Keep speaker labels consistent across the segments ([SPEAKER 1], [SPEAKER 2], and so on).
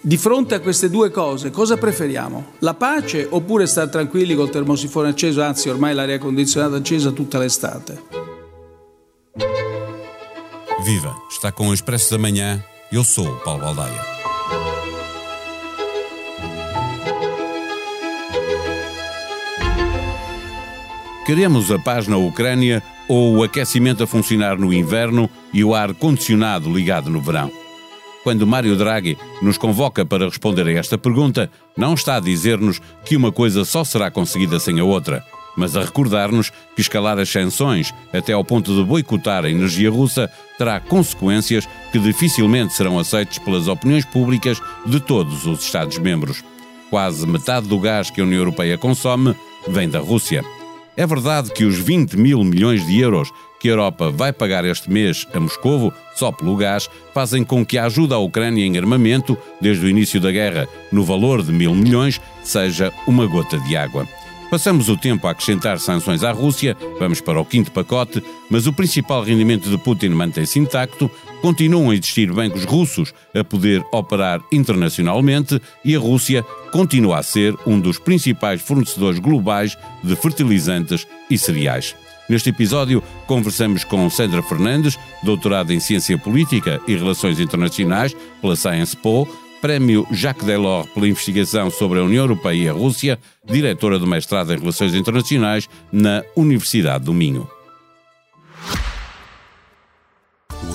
[SPEAKER 1] Di fronte a queste due cose, cosa preferiamo? La pace oppure stare tranquilli col termosifone acceso, anzi ormai l'aria condizionata accesa tutta l'estate?
[SPEAKER 2] Viva! Está com o Expresso da Manhã. Eu sou o Paulo Baldaia. Queremos a paz na Ucrânia ou o aquecimento a funcionar no inverno e o ar condicionado ligado no verão? Quando Mário Draghi nos convoca para responder a esta pergunta, não está a dizer-nos que uma coisa só será conseguida sem a outra, mas a recordar-nos que escalar as sanções até ao ponto de boicotar a energia russa terá consequências que dificilmente serão aceitas pelas opiniões públicas de todos os Estados-membros. Quase metade do gás que a União Europeia consome vem da Rússia. É verdade que os 20 mil milhões de euros que a Europa vai pagar este mês a Moscovo, só pelo gás, fazem com que a ajuda à Ucrânia em armamento, desde o início da guerra, no valor de mil milhões, seja uma gota de água. Passamos o tempo a acrescentar sanções à Rússia, vamos para o quinto pacote, mas o principal rendimento de Putin mantém-se intacto, continuam a existir bancos russos a poder operar internacionalmente e a Rússia continua a ser um dos principais fornecedores globais de fertilizantes e cereais. Neste episódio, conversamos com Sandra Fernandes, doutorada em Ciência Política e Relações Internacionais pela Science Po, Prémio Jacques Delors pela investigação sobre a União Europeia e a Rússia, diretora do mestrado em Relações Internacionais na Universidade do Minho.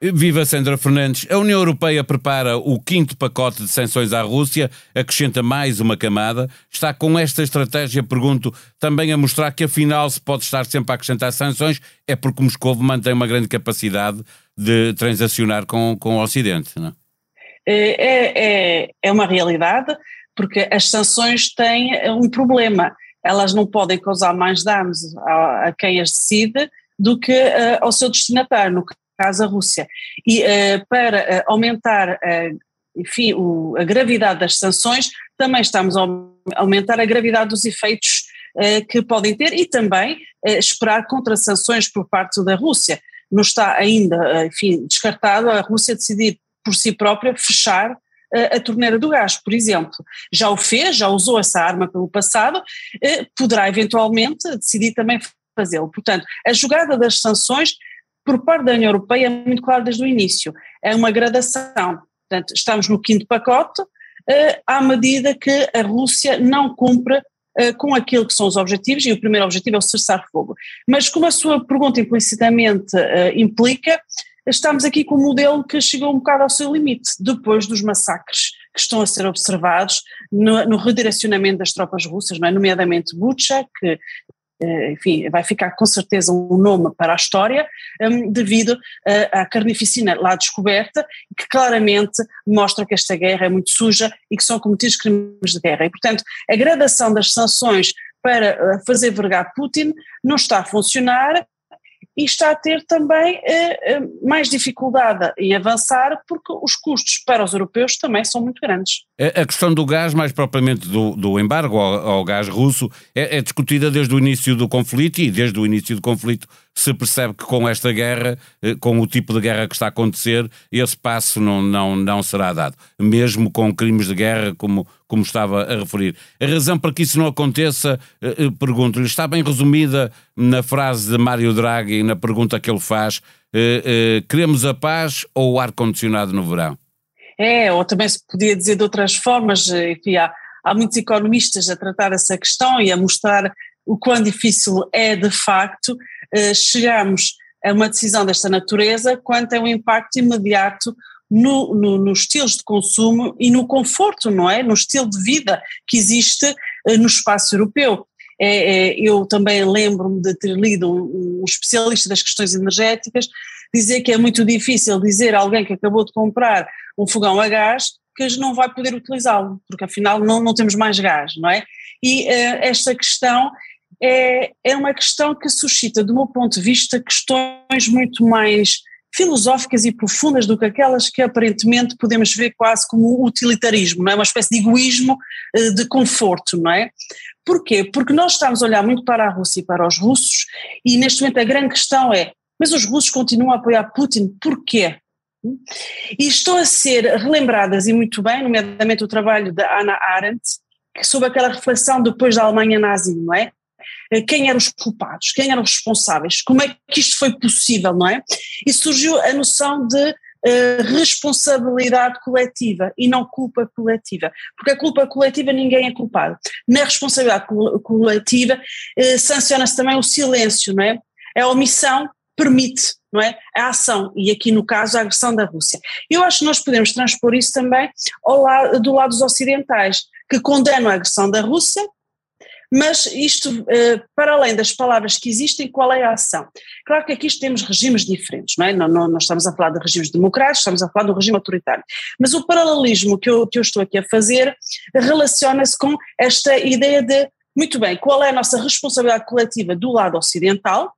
[SPEAKER 2] Viva Sandra Fernandes. A União Europeia prepara o quinto pacote de sanções à Rússia, acrescenta mais uma camada. Está com esta estratégia, pergunto, também a mostrar que afinal se pode estar sempre a acrescentar sanções, é porque Moscou mantém uma grande capacidade de transacionar com, com o Ocidente, não
[SPEAKER 3] é? É, é, é uma realidade, porque as sanções têm um problema. Elas não podem causar mais danos a, a quem as decide do que uh, ao seu destinatário. No caso a Rússia. E uh, para uh, aumentar, uh, enfim, o, a gravidade das sanções, também estamos a aumentar a gravidade dos efeitos que podem ter e também esperar contra-sanções por parte da Rússia. Não está ainda, enfim, descartado a Rússia decidir por si própria fechar a torneira do gás, por exemplo. Já o fez, já usou essa arma pelo passado, poderá eventualmente decidir também fazê-lo. Portanto, a jogada das sanções por parte da União Europeia é muito claro desde o início, é uma gradação. Portanto, estamos no quinto pacote, uh, à medida que a Rússia não cumpre uh, com aquilo que são os objetivos, e o primeiro objetivo é o cessar-fogo. Mas como a sua pergunta implicitamente uh, implica, estamos aqui com um modelo que chegou um bocado ao seu limite, depois dos massacres que estão a ser observados no, no redirecionamento das tropas russas, é? nomeadamente Bucha, que eh, enfim, vai ficar com certeza um nome para a história, um, devido uh, à carnificina lá descoberta, que claramente mostra que esta guerra é muito suja e que são cometidos crimes de guerra. E, portanto, a gradação das sanções para fazer vergar Putin não está a funcionar e está a ter também eh, eh, mais dificuldade em avançar porque os custos para os europeus também são muito grandes.
[SPEAKER 2] A questão do gás, mais propriamente do, do embargo ao, ao, gás russo, é, é, discutida desde o início do conflito e desde o início do conflito se percebe que com esta guerra, eh, com o tipo de guerra que está a acontecer, esse passo não, não, não será dado, mesmo com crimes de guerra como, como estava a referir. A razão para que isso não aconteça, eh, eh, pergunto-lhe, está bem resumida na frase de Mário Draghi, na pergunta que ele faz: queremos a paz ou o ar-condicionado no verão?
[SPEAKER 3] É, ou também se podia dizer de outras formas, enfim, há, há muitos economistas a tratar essa questão e a mostrar o quão difícil é de facto chegarmos a uma decisão desta natureza quanto é o impacto imediato no, no, nos estilos de consumo e no conforto, não é? No estilo de vida que existe uh, no espaço europeu. É, é, eu também lembro-me de ter lido um, um, especialista das questões energéticas dizer que é muito difícil dizer a alguém que acabou de comprar um fogão a gás que não vai poder utilizá-lo, porque afinal não, não temos mais gás, não é? E uh, esta questão é, é uma questão que suscita, do meu ponto de vista, questões muito mais filosóficas e profundas do que aquelas que aparentemente podemos ver quase como utilitarismo, não é? Uma espécie de egoísmo eh, de conforto, não é? Porquê? Porque nós estamos a olhar muito para a Rússia e para os russos e neste momento a grande questão é, mas os russos continuam a apoiar Putin, porquê? E estão a ser relembradas e muito bem, nomeadamente o trabalho da Anna Arendt, sobre aquela reflexão depois da Alemanha nazi, não é? Eh, quem eram os culpados, quem eram os responsáveis, como é que isto foi possível, não é? E surgiu a noção de uh, responsabilidade coletiva e não culpa coletiva, porque a culpa coletiva ninguém é culpado. Na responsabilidade coletiva uh, sanciona-se também o silêncio, não é? A omissão permite não é? a ação, e aqui no caso a agressão da Rússia. Eu acho que nós podemos transpor isso também ao lado, do lado dos ocidentais, que condenam a agressão da Rússia, mas isto, eh, para além das palavras que existem, qual é a ação? Claro que aqui temos regimes diferentes, não é? Não, não, não estamos a falar de regimes democráticos, estamos a falar de um regime autoritário. Mas o paralelismo que eu, que eu estou aqui a fazer relaciona-se com esta ideia de, muito bem, qual é a nossa responsabilidade coletiva do lado ocidental,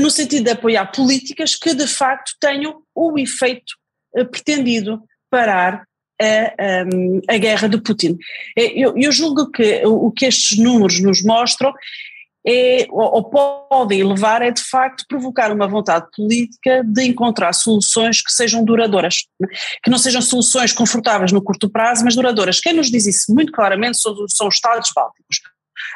[SPEAKER 3] no sentido de apoiar políticas que de facto tenham o efeito eh, pretendido parar a, a, a guerra de Putin. É, eu, eu, julgo que o que estes números nos mostram é, ou, podem levar é de facto provocar uma vontade política de encontrar soluções que sejam duradouras, que não sejam soluções confortáveis no curto prazo, mas duradouras. Quem nos diz isso muito claramente são, são os Estados Bálticos.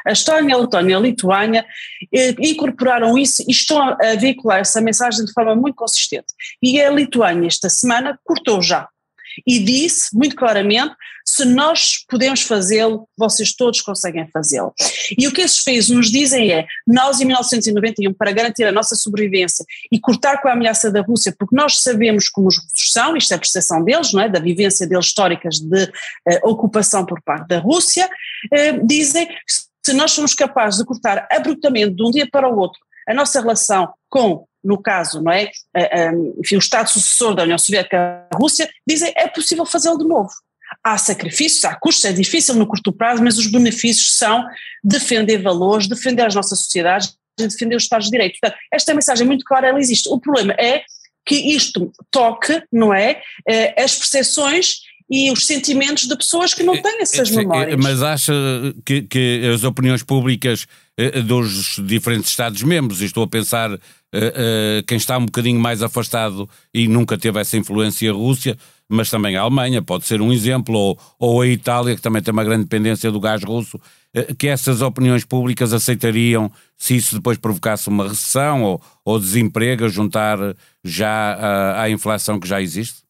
[SPEAKER 3] A Estónia, a Letónia e a Lituânia eh, incorporaram isso e estão a, veicular essa mensagem de forma muito consistente. E a Lituânia, esta semana, cortou já e disse muito claramente: se nós podemos fazê-lo, vocês todos conseguem fazê-lo. E o que esses países nos dizem é: nós, em 1991, para garantir a nossa sobrevivência e cortar com a ameaça da Rússia, porque nós sabemos como os russos são, isto é a percepção deles, não é? da vivência deles históricas de uh, ocupação por parte da Rússia, uh, dizem se nós somos capazes de cortar abruptamente de um dia para o outro a nossa relação com no caso, não é? Enfim, o Estado sucessor da União Soviética, a Rússia, dizem é possível fazê-lo de novo. Há sacrifícios, há custos, é difícil no curto prazo, mas os benefícios são defender valores, defender as nossas sociedades defender os Estados de Direito. Portanto, esta mensagem muito clara, ela existe. O problema é que isto toque, não é, eh, as percepções e os sentimentos de pessoas que não eh, têm essas eh, memórias.
[SPEAKER 2] Mas acha que, que as opiniões públicas dos diferentes Estados-membros, e estou a pensar uh, quem está um bocadinho mais afastado e nunca teve essa influência Rússia, mas também a Alemanha pode ser um exemplo, ou, ou a Itália, que também tem uma grande dependência do gás russo, que essas opiniões públicas aceitariam se isso depois provocasse uma recessão ou, ou desemprego, a juntar já à, à inflação que já existe?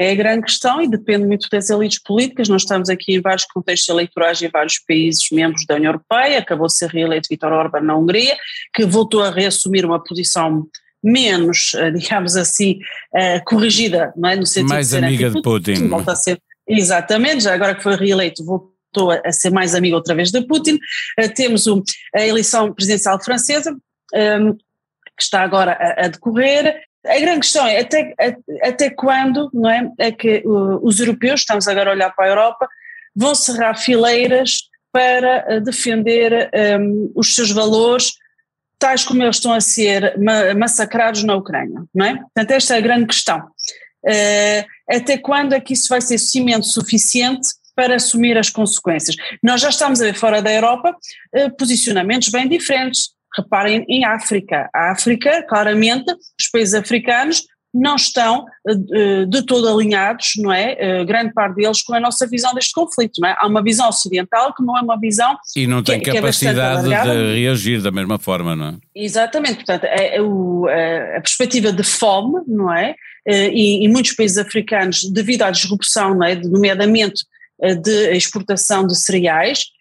[SPEAKER 3] É a grande questão e depende muito das elites políticas. Nós estamos aqui em vários contextos eleitorais em vários países membros da União Europeia. Acabou de ser reeleito Vítor Orban na Hungria, que voltou a reassumir uma posição menos, eh, digamos assim, uh, corrigida, não é?
[SPEAKER 2] no sentido mais de ser amiga de Putin. Volta a ser,
[SPEAKER 3] exatamente, já agora que foi reeleito, voltou a, ser mais amigo outra vez de Putin. Uh, temos a eleição presidencial francesa, que está agora a decorrer, a grande questão é até, até quando não é, é que os europeus, estamos agora a olhar para a Europa, vão cerrar fileiras para eh, defender um, ehm, os seus valores, tais como eles estão a ser massacrados na Ucrânia, não é? Portanto, esta é a grande questão. Uh, até quando é que isso vai ser cimento suficiente para assumir as consequências? Nós já estamos a ver fora da Europa uh, posicionamentos bem diferentes. Reparem em África. A África, claramente, os países africanos não estão uh, de todo alinhados, não é? Uh, grande parte deles com a nossa visão deste conflito, não é? Há uma visão ocidental que não é uma visão.
[SPEAKER 2] E não tem que, capacidade é de reagir da mesma forma, não é?
[SPEAKER 3] Exatamente, portanto, é, é o, a perspectiva de fome, não é? E, e muitos países africanos, devido à disrupção, não é? Nomeadamente de exportação de cereais, eh,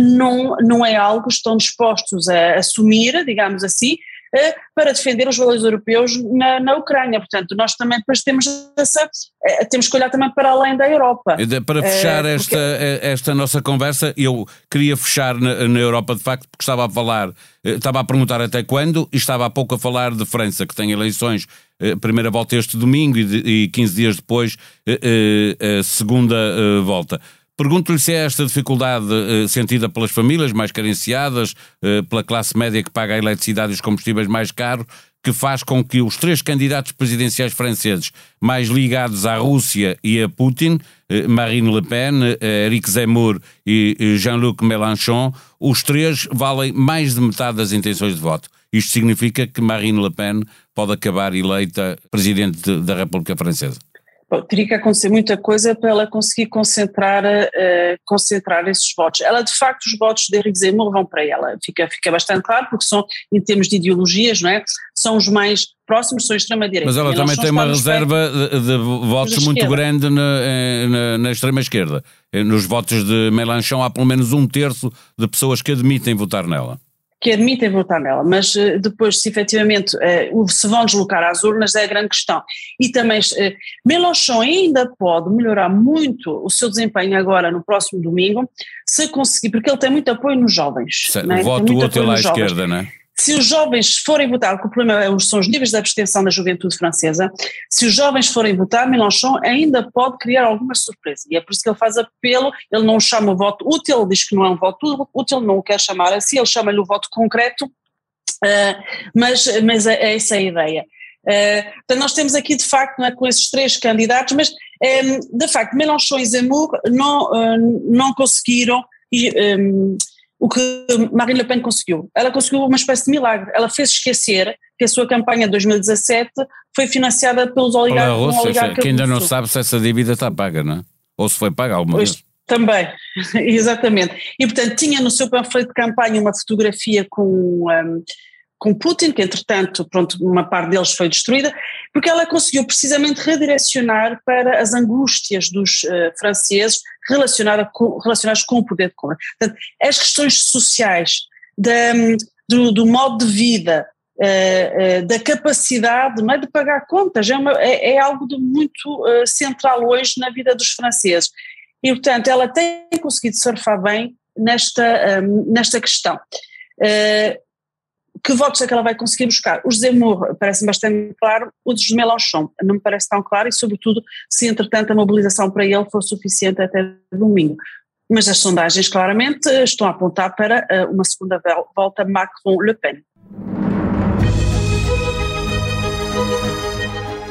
[SPEAKER 3] não, não é algo que estão dispostos a assumir, digamos assim, eh, para defender os valores europeus na, na Ucrânia. Portanto, nós também depois temos essa, eh, temos que olhar também para além da Europa.
[SPEAKER 2] Para fechar esta, esta nossa conversa, eu queria fechar na, na, Europa de facto, porque estava a falar, estava a perguntar até quando, e estava há pouco a falar de França, que tem eleições, primeira volta este domingo e, e 15 dias depois, a segunda volta. Pergunto-lhe se é esta dificuldade uh, sentida pelas famílias mais carenciadas, uh, pela classe média que paga a eletricidade e os combustíveis mais caros, que faz com que os três candidatos presidenciais franceses mais ligados à Rússia e a Putin, eh, Marine Le Pen, eh, Eric Zemmour e Jean-Luc Mélenchon, os três valem mais de metade das intenções de voto. Isto significa que Marine Le Pen pode acabar eleita presidente da República Francesa.
[SPEAKER 3] Bom, teria que acontecer muita coisa para ela conseguir concentrar, uh, concentrar esses votos. Ela, de facto, os votos de Henrique Zemmour vão para ela, fica, fica bastante claro, porque são, em termos de ideologias, não é? São os mais próximos, são extrema-direita.
[SPEAKER 2] Mas ela também tem uma reserva de, de votos muito grande na, eh, na, na extrema-esquerda. Eh, nos votos de Mélenchon há pelo menos um terço de pessoas que admitem votar nela
[SPEAKER 3] que admitem votar nela, mas uh, depois se efetivamente uh, se vão deslocar às urnas é a grande questão. E também uh, Mélenchon ainda pode melhorar muito o seu desempenho agora no próximo domingo, se conseguir, porque ele tem muito apoio nos jovens.
[SPEAKER 2] Né? voto útil à esquerda, não é?
[SPEAKER 3] Se os jovens forem votar, o problema é são os níveis de abstenção da juventude francesa, se os jovens forem votar, Mélenchon ainda pode criar alguma surpresa. E é por isso que ele faz apelo, ele não chama o voto útil, ele diz que não é um voto útil, não o quer chamar assim, ele chama-lhe o voto concreto, uh, mas, mas é, é essa a ideia. Uh, nós temos aqui, de facto, é, com esses três candidatos, mas, um, de facto, Mélenchon e Zemmour não, uh, não conseguiram... Um, o que Marine Le Pen conseguiu. Ela conseguiu uma espécie de milagre. Ela fez esquecer que a sua campanha de 2017 foi financiada pelos oligarcas.
[SPEAKER 2] Olha, que ainda não sabe se essa dívida está paga, não é? Ou se foi paga alguma pois, vez.
[SPEAKER 3] Também, exatamente. E portanto tinha no seu panfleto de campanha uma fotografia com um, com Putin, que entretanto, pronto, uma parte deles foi destruída, porque ela conseguiu precisamente redirecionar para as angústias dos uh, franceses relacionadas com, relacionadas com o poder de compra. Portanto, as questões sociais, da, do, do, modo de vida, uh, uh, da capacidade não é, de pagar contas, é, uma, é, é algo muito central hoje na vida dos franceses. E, portanto, ela tem conseguido surfar bem nesta, um, nesta questão. Uh, que votos é que ela vai conseguir buscar? Os Zemmour parece bastante claro, o de Mélenchon não me parece tão claro e sobretudo se entretanto a mobilização para ele for suficiente até domingo. Mas as sondagens claramente estão a apontar para eh, uma segunda volta Macron-Le Pen.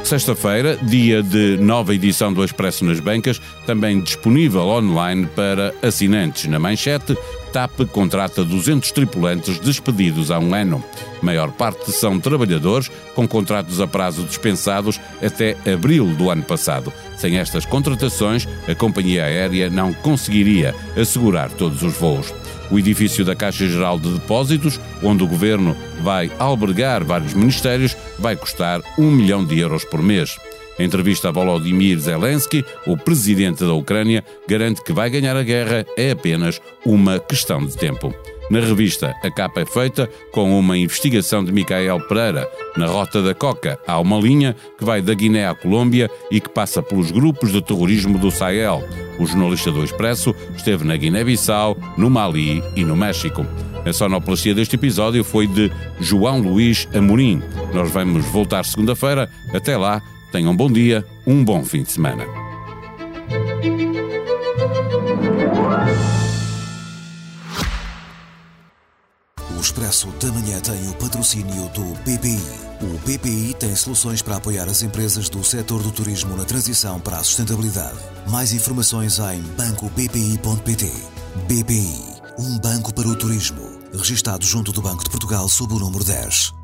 [SPEAKER 2] Sexta-feira, dia de nova edição do Expresso nas Bancas, também disponível online para assinantes. Na manchete, TAP contrata 200 tripulantes despedidos há um ano. Maior parte são trabalhadores com contratos a prazo dispensados até abril do ano passado. Sem estas contratações, a companhia aérea não conseguiria assegurar todos os voos. O edifício da Caixa Geral de Depósitos, onde o governo vai albergar vários ministérios, vai custar um milhão de euros por mês. Em entrevista a Volodymyr Zelensky, o presidente da Ucrânia garante que vai ganhar a guerra é apenas uma questão de tempo. Na revista, a capa é feita com uma investigação de Micael Pereira. Na Rota da Coca, há uma linha que vai da Guiné à Colômbia e que passa pelos grupos de terrorismo do Sahel. O jornalista do Expresso esteve na Guiné-Bissau, no Mali e no México. A sonoplastia deste episódio foi de João Luís Amorim. Nós vamos voltar segunda-feira. Até lá, Tenham um bom dia, um bom fim de semana.
[SPEAKER 4] O Expresso da Manhã tem o patrocínio do BPI. O BPI tem soluções para apoiar as empresas do setor do turismo na transição para a sustentabilidade. Mais informações em bancobpi.pt. BPI, um banco para o turismo. Registado junto do Banco de Portugal sob o número 10.